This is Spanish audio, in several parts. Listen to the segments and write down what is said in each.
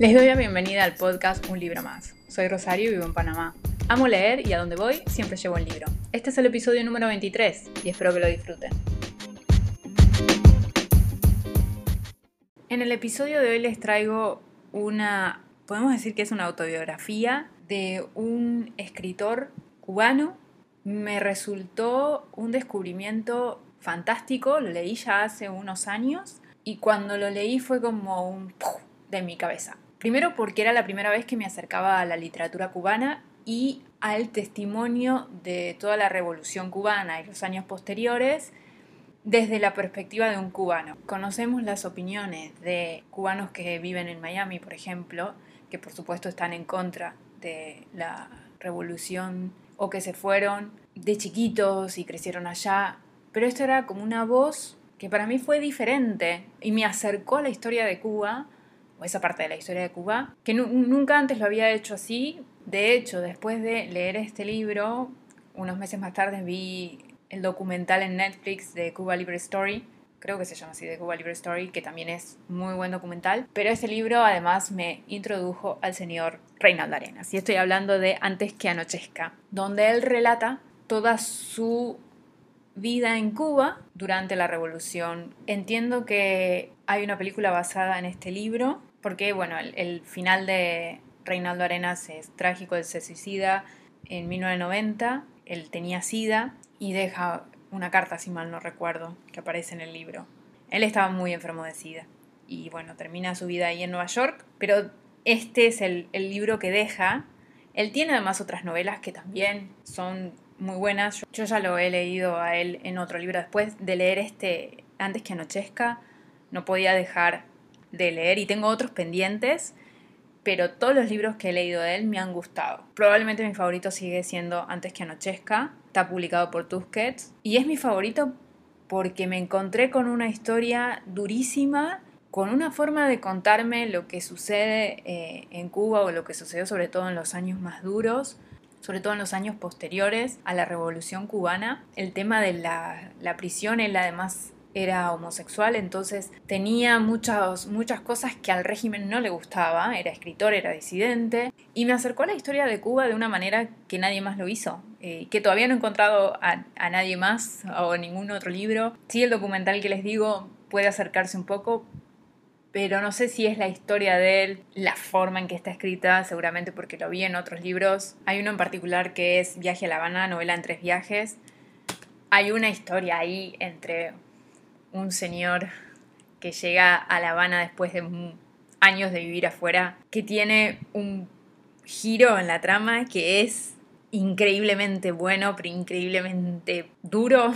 Les doy la bienvenida al podcast Un libro más. Soy Rosario y vivo en Panamá. Amo leer y a donde voy siempre llevo un libro. Este es el episodio número 23 y espero que lo disfruten. En el episodio de hoy les traigo una, podemos decir que es una autobiografía de un escritor cubano. Me resultó un descubrimiento fantástico, lo leí ya hace unos años y cuando lo leí fue como un de mi cabeza. Primero porque era la primera vez que me acercaba a la literatura cubana y al testimonio de toda la revolución cubana y los años posteriores desde la perspectiva de un cubano. Conocemos las opiniones de cubanos que viven en Miami, por ejemplo, que por supuesto están en contra de la revolución o que se fueron de chiquitos y crecieron allá, pero esto era como una voz que para mí fue diferente y me acercó a la historia de Cuba esa parte de la historia de Cuba, que nunca antes lo había hecho así. De hecho, después de leer este libro, unos meses más tarde vi el documental en Netflix de Cuba Libre Story, creo que se llama así, de Cuba Libre Story, que también es muy buen documental. Pero ese libro además me introdujo al señor Reinaldo Arenas. Y estoy hablando de Antes que anochezca, donde él relata toda su vida en Cuba durante la revolución. Entiendo que hay una película basada en este libro porque bueno, el, final de Reinaldo Arenas es trágico, él se suicida en 1990, él tenía sida y deja una carta, si mal no recuerdo, que aparece en el libro. Él estaba muy enfermo de sida y bueno, termina su vida ahí en Nueva York, pero este es el, el libro que deja. Él tiene además otras novelas que también son muy buenas. Yo ya lo he leído a él en otro libro. Después de leer este, antes que anochezca, no podía dejar de leer y tengo otros pendientes, pero todos los libros que he leído de él me han gustado. Probablemente mi favorito sigue siendo Antes que anochezca, está publicado por Tusquets y es mi favorito porque me encontré con una historia durísima, con una forma de contarme lo que sucede eh, en Cuba o lo que sucedió sobre todo en los años más duros, sobre todo en los años posteriores a la Revolución cubana. El tema de la, la prisión, él además era homosexual, entonces tenía muchas, muchas cosas que al régimen no le gustaba, era escritor, era disidente, y me acercó a la historia de Cuba de una manera que nadie más lo hizo, eh, que todavía no he encontrado a, a, nadie más o ningún otro libro. Sí, el documental que les digo puede acercarse un poco, pero no sé si es la historia de él, la forma en que está escrita, seguramente porque lo vi en otros libros. Hay uno en particular que es Viaje a La Habana, novela en tres viajes. Hay una historia ahí entre un señor que llega a La Habana después de años de vivir afuera, que tiene un giro en la trama que es increíblemente bueno, pero increíblemente duro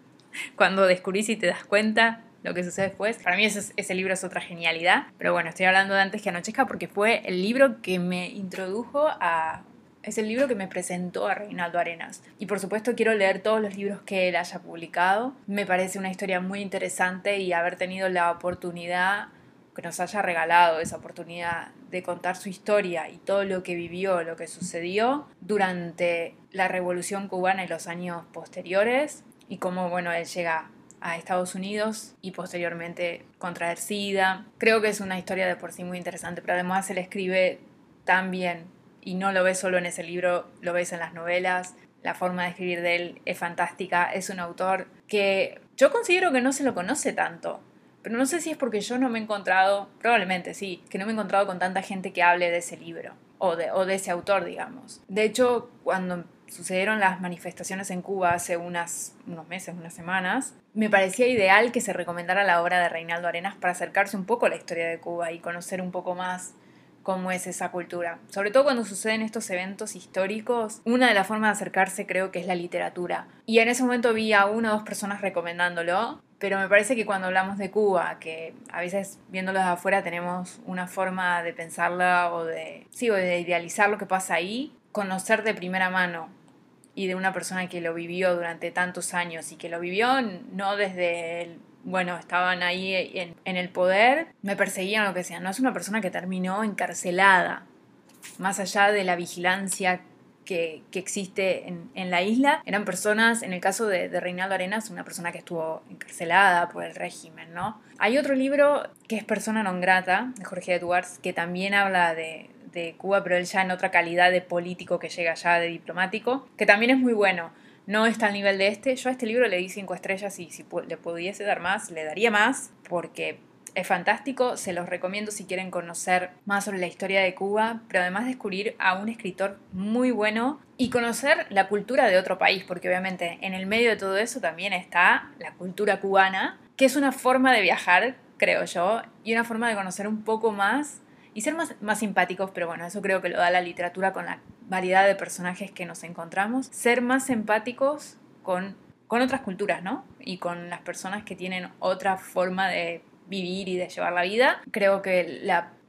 cuando descubrís y te das cuenta lo que sucede después. Para mí ese, ese, libro es otra genialidad, pero bueno, estoy hablando de antes que anochezca porque fue el libro que me introdujo a es el libro que me presentó a Reinaldo Arenas. Y por supuesto quiero leer todos los libros que él haya publicado. Me parece una historia muy interesante y haber tenido la oportunidad que nos haya regalado esa oportunidad de contar su historia y todo lo que vivió, lo que sucedió durante la Revolución cubana y los años posteriores y cómo, bueno, él llega a Estados Unidos y posteriormente contraer SIDA. Creo que es una historia de por sí muy interesante, pero además él escribe tan bien y no lo ves solo en ese libro, lo ves en las novelas. La forma de escribir de él es fantástica. Es un autor que yo considero que no se lo conoce tanto. Pero no sé si es porque yo no me he encontrado, probablemente sí, que no me he encontrado con tanta gente que hable de ese libro o de, o de ese autor, digamos. De hecho, cuando sucedieron las manifestaciones en Cuba hace unas, unos meses, unas semanas, me parecía ideal que se recomendara la obra de Reinaldo Arenas para acercarse un poco a la historia de Cuba y conocer un poco más cómo es esa cultura. Sobre todo cuando suceden estos eventos históricos, una de las formas de acercarse creo que es la literatura. Y en ese momento vi a una o dos personas recomendándolo, pero me parece que cuando hablamos de Cuba, que a veces viéndolo de afuera tenemos una forma de pensarla o de, sí, o de idealizar lo que pasa ahí, conocer de primera mano y de una persona que lo vivió durante tantos años y que lo vivió no desde el bueno, estaban ahí en, el poder, me perseguían lo que sea. No es una persona que terminó encarcelada, más allá de la vigilancia que, existe en, la isla. Eran personas, en el caso de, Reinaldo Arenas, una persona que estuvo encarcelada por el régimen, ¿no? Hay otro libro que es Persona non grata, de Jorge Edwards, que también habla de, de Cuba, pero él ya en otra calidad de político que llega ya de diplomático, que también es muy bueno. No está al nivel de este. Yo a este libro le di cinco estrellas y si le pudiese dar más, le daría más, porque es fantástico, se los recomiendo si quieren conocer más sobre la historia de Cuba, pero además descubrir a un escritor muy bueno y conocer la cultura de otro país, porque obviamente en el medio de todo eso también está la cultura cubana, que es una forma de viajar, creo yo, y una forma de conocer un poco más y ser más, más simpáticos, pero bueno, eso creo que lo da la literatura con la variedad de personajes que nos encontramos, ser más empáticos con, con otras culturas, ¿no? Y con las personas que tienen otra forma de vivir y de llevar la vida. Creo que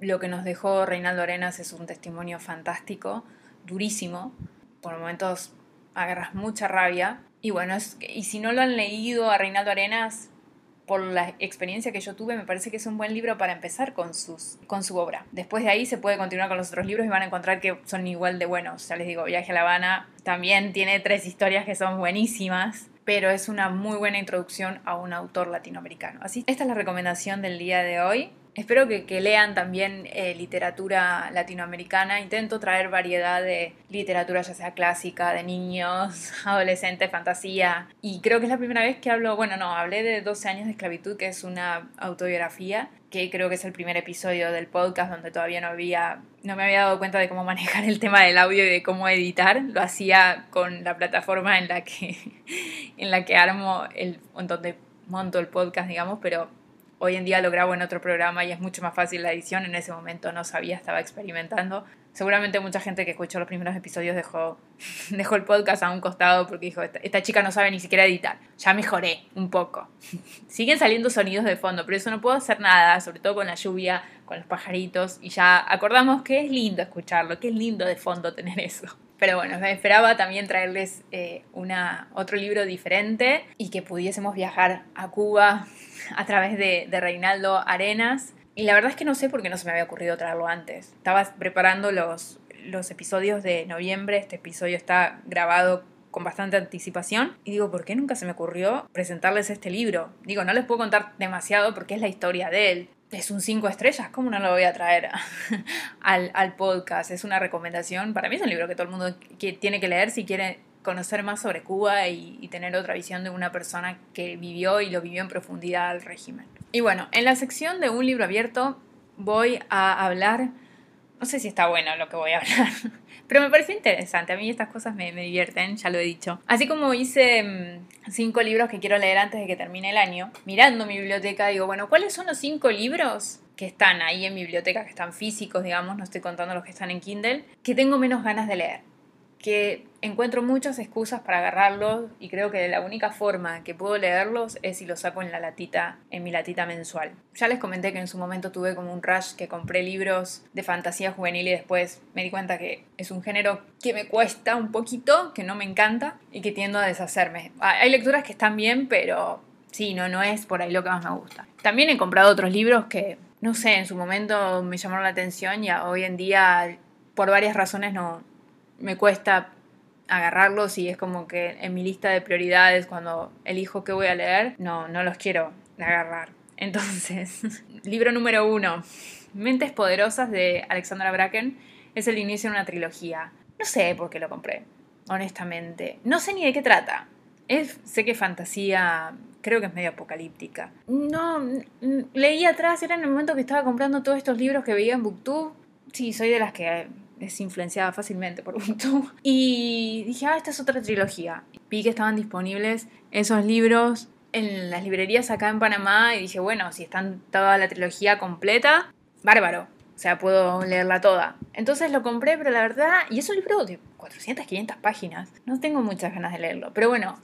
lo que nos dejó Reinaldo Arenas es un testimonio fantástico, durísimo. Por momentos agarras mucha rabia. Y bueno, y si no lo han leído a Reinaldo Arenas, por la experiencia que yo tuve, me parece que es un buen libro para empezar con, sus, con su obra. Después de ahí se puede continuar con los otros libros y van a encontrar que son igual de buenos. Ya les digo, Viaje a La Habana también tiene tres historias que son buenísimas pero es una muy buena introducción a un autor latinoamericano. Así, esta es la recomendación del día de hoy. Espero que, lean también eh, literatura latinoamericana. Intento traer variedad de literatura, ya sea clásica, de niños, adolescentes, fantasía. Y creo que es la primera vez que hablo, bueno, no, hablé de 12 años de esclavitud, que es una autobiografía, que creo que es el primer episodio del podcast donde todavía no había, no me había dado cuenta de cómo manejar el tema del audio y de cómo editar. Lo hacía con la plataforma en la que, en la que armo el, donde monto el podcast, digamos, pero Hoy en día lo grabo en otro programa y es mucho más fácil la edición. En ese momento no sabía, estaba experimentando. Seguramente mucha gente que escuchó los primeros episodios dejó, dejó el podcast a un costado porque dijo, esta, chica no sabe ni siquiera editar. Ya mejoré un poco. Siguen saliendo sonidos de fondo, pero eso no puedo hacer nada, sobre todo con la lluvia, con los pajaritos. Y ya acordamos que es lindo escucharlo, que es lindo de fondo tener eso. Pero bueno, me esperaba también traerles eh, una, otro libro diferente y que pudiésemos viajar a Cuba a través de, Reinaldo Arenas. Y la verdad es que no sé por qué no se me había ocurrido traerlo antes. Estaba preparando los, los episodios de noviembre, este episodio está grabado con bastante anticipación y digo, ¿por qué nunca se me ocurrió presentarles este libro? Digo, no les puedo contar demasiado porque es la historia de él. Es un cinco estrellas, ¿cómo no lo voy a traer al, al, podcast? Es una recomendación. Para mí es un libro que todo el mundo tiene que leer si quiere conocer más sobre Cuba y, tener otra visión de una persona que vivió y lo vivió en profundidad al régimen. Y bueno, en la sección de un libro abierto voy a hablar, no sé si está bueno lo que voy a hablar, pero me parece interesante, a mí estas cosas me, me divierten, ya lo he dicho. Así como hice mm, cinco libros que quiero leer antes de que termine el año, mirando mi biblioteca digo, bueno, ¿cuáles son los cinco libros que están ahí en mi biblioteca, que están físicos, digamos, no estoy contando los que están en Kindle, que tengo menos ganas de leer? que encuentro muchas excusas para agarrarlos y creo que la única forma que puedo leerlos es si los saco en la latita, en mi latita mensual. Ya les comenté que en su momento tuve como un rush que compré libros de fantasía juvenil y después me di cuenta que es un género que me cuesta un poquito, que no me encanta y que tiendo a deshacerme. Hay lecturas que están bien, pero sí, no, no es por ahí lo que más me gusta. También he comprado otros libros que, no sé, en su momento me llamaron la atención y hoy en día por varias razones no, me cuesta agarrarlos y es como que en mi lista de prioridades cuando elijo qué voy a leer, no, no los quiero agarrar. Entonces, libro número uno, Mentes Poderosas de Alexandra Bracken, es el inicio de una trilogía. No sé por qué lo compré, honestamente. No sé ni de qué trata. Es, sé que fantasía, creo que es medio apocalíptica. No, leí atrás, era en el momento que estaba comprando todos estos libros que veía en Booktube. Sí, soy de las que es influenciada fácilmente por YouTube. Y dije, ah, esta es otra trilogía. Vi que estaban disponibles esos libros en las librerías acá en Panamá y dije, bueno, si están toda la trilogía completa, bárbaro. O sea, puedo leerla toda. Entonces lo compré, pero la verdad, y es un libro de 400, 500 páginas. No tengo muchas ganas de leerlo. Pero bueno,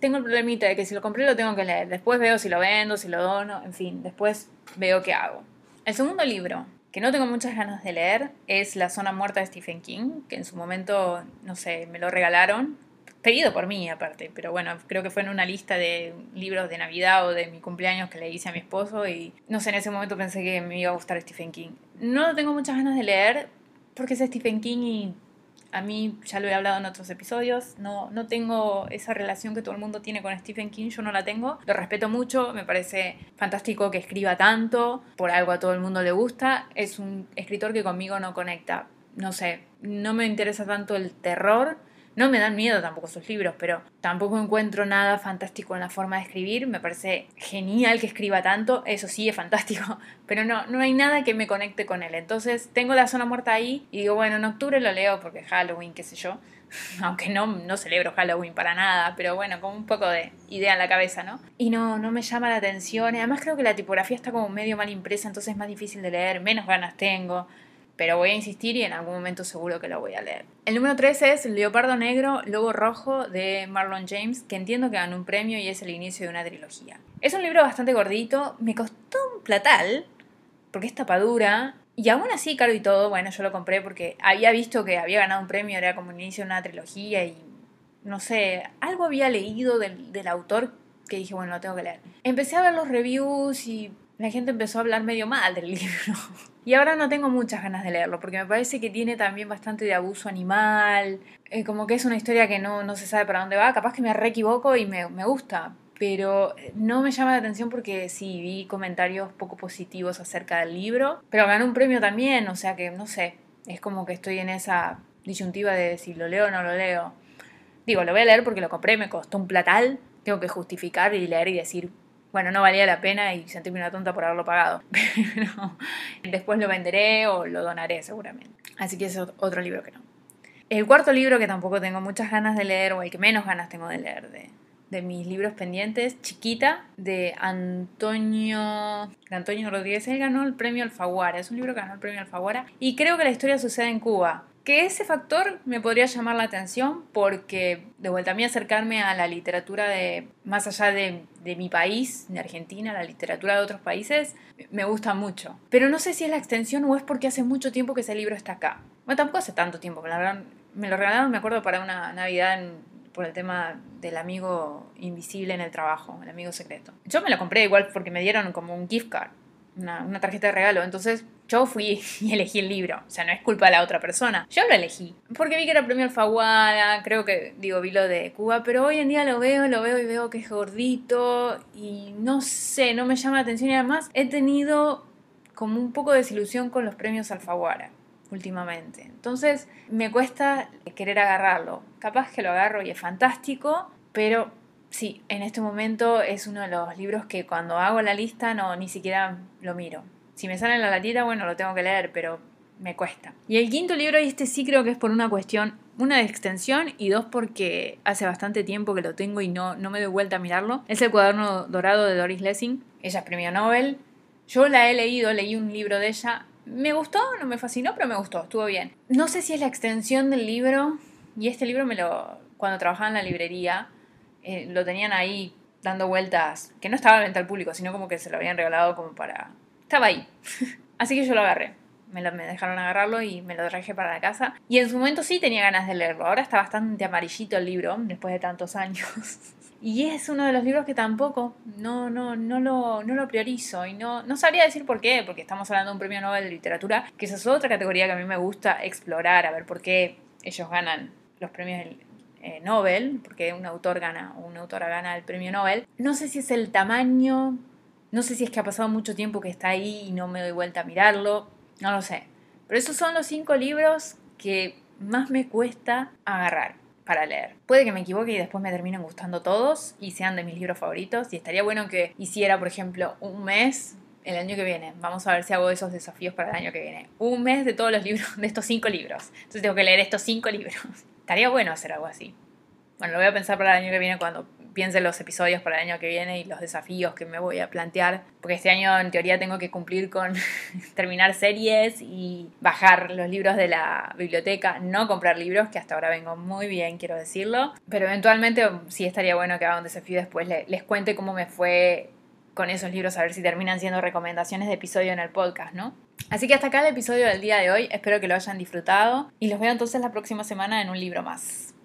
tengo el problemita de que si lo compré lo tengo que leer. Después veo si lo vendo, si lo dono, en fin, después veo qué hago. El segundo libro que no tengo muchas ganas de leer es La Zona Muerta de Stephen King, que en su momento, no sé, me lo regalaron, pedido por mí aparte, pero bueno, creo que fue en una lista de libros de Navidad o de mi cumpleaños que le hice a mi esposo y no sé, en ese momento pensé que me iba a gustar Stephen King. No tengo muchas ganas de leer porque es Stephen King y A mí, ya lo he hablado en otros episodios, no, no tengo esa relación que todo el mundo tiene con Stephen King, yo no la tengo. Lo respeto mucho, me parece fantástico que escriba tanto, por algo a todo el mundo le gusta. Es un escritor que conmigo no conecta. No sé, no me interesa tanto el terror, no me dan miedo tampoco sus libros, pero tampoco encuentro nada fantástico en la forma de escribir. Me parece genial que escriba tanto, eso sí es fantástico, pero no, no hay nada que me conecte con él. Entonces tengo la zona muerta ahí y digo, bueno, en octubre lo leo porque Halloween, qué sé yo. Aunque no, no celebro Halloween para nada, pero bueno, con un poco de idea en la cabeza, ¿no? Y no, no me llama la atención. Además creo que la tipografía está como medio mal impresa, entonces es más difícil de leer, menos ganas tengo pero voy a insistir y en algún momento seguro que lo voy a leer. El número 3 es Leopardo Negro, Lobo Rojo de Marlon James, que entiendo que ganó un premio y es el inicio de una trilogía. Es un libro bastante gordito, me costó un platal, porque es tapadura, y aún así, caro y todo, bueno, yo lo compré porque había visto que había ganado un premio, era como el inicio de una trilogía y no sé, algo había leído del, del autor que dije, bueno, lo tengo que leer. Empecé a ver los reviews y la gente empezó a hablar medio mal del libro. Y ahora no tengo muchas ganas de leerlo, porque me parece que tiene también bastante de abuso animal, eh, como que es una historia que no, no, se sabe para dónde va, capaz que me re equivoco y me, me gusta, pero no me llama la atención porque sí, vi comentarios poco positivos acerca del libro, pero ganó un premio también, o sea que no sé, es como que estoy en esa disyuntiva de si lo leo o no lo leo. Digo, lo voy a leer porque lo compré, me costó un platal, tengo que justificar y leer y decir, bueno, no valía la pena y sentirme una tonta por haberlo pagado. Pero después lo venderé o lo donaré seguramente. Así que es otro libro que no. El cuarto libro que tampoco tengo muchas ganas de leer, o el que menos ganas tengo de leer de, de mis libros pendientes, Chiquita, de Antonio, de Antonio Rodríguez. Él ganó el premio Alfaguara. Es un libro que ganó el premio Alfaguara. Y creo que la historia sucede en Cuba. Que ese factor me podría llamar la atención porque, de vuelta a mí, acercarme a la literatura de, más allá de, de, mi país, de Argentina, la literatura de otros países, me gusta mucho. Pero no sé si es la extensión o es porque hace mucho tiempo que ese libro está acá. Bueno, tampoco hace tanto tiempo, me lo, regalaron, me acuerdo, para una Navidad por el tema del amigo invisible en el trabajo, el amigo secreto. Yo me lo compré igual porque me dieron como un gift card, una, tarjeta de regalo, entonces yo fui y elegí el libro. O sea, no es culpa de la otra persona. Yo lo elegí. Porque vi que era premio Alfaguara, creo que, digo, vi lo de Cuba, pero hoy en día lo veo, lo veo y veo que es gordito y no sé, no me llama la atención y además he tenido como un poco de desilusión con los premios Alfaguara últimamente. Entonces me cuesta querer agarrarlo. Capaz que lo agarro y es fantástico, pero sí, en este momento es uno de los libros que cuando hago la lista no ni siquiera lo miro. Si me sale en la latita, bueno, lo tengo que leer, pero me cuesta. Y el quinto libro, y este sí creo que es por una cuestión, una de extensión y dos porque hace bastante tiempo que lo tengo y no, no me doy vuelta a mirarlo, es El cuaderno dorado de Doris Lessing. Ella es premio Nobel. Yo la he leído, leí un libro de ella. Me gustó, no me fascinó, pero me gustó, estuvo bien. No sé si es la extensión del libro, y este libro me lo, cuando trabajaba en la librería, eh, lo tenían ahí dando vueltas, que no estaba a venta al público, sino como que se lo habían regalado como para estaba ahí. Así que yo lo agarré. Me, lo, me, dejaron agarrarlo y me lo traje para la casa. Y en su momento sí tenía ganas de leerlo. Ahora está bastante amarillito el libro, después de tantos años. Y es uno de los libros que tampoco no, no, no, lo, no lo priorizo. Y no, no sabría decir por qué, porque estamos hablando de un premio Nobel de literatura, que esa es otra categoría que a mí me gusta explorar, a ver por qué ellos ganan los premios eh, Nobel, porque un autor gana o una autora gana el premio Nobel. No sé si es el tamaño no sé si es que ha pasado mucho tiempo que está ahí y no me doy vuelta a mirarlo. No lo sé. Pero esos son los cinco libros que más me cuesta agarrar para leer. Puede que me equivoque y después me terminen gustando todos y sean de mis libros favoritos. Y estaría bueno que hiciera, por ejemplo, un mes el año que viene. Vamos a ver si hago esos desafíos para el año que viene. Un mes de todos los libros, de estos cinco libros. Entonces tengo que leer estos cinco libros. Estaría bueno hacer algo así. Bueno, lo voy a pensar para el año que viene cuando piense los episodios para el año que viene y los desafíos que me voy a plantear, porque este año en teoría tengo que cumplir con terminar series y bajar los libros de la biblioteca, no comprar libros, que hasta ahora vengo muy bien, quiero decirlo, pero eventualmente sí estaría bueno que haga un desafío después, les cuente cómo me fue con esos libros, a ver si terminan siendo recomendaciones de episodio en el podcast, ¿no? Así que hasta acá el episodio del día de hoy, espero que lo hayan disfrutado y los veo entonces la próxima semana en un libro más.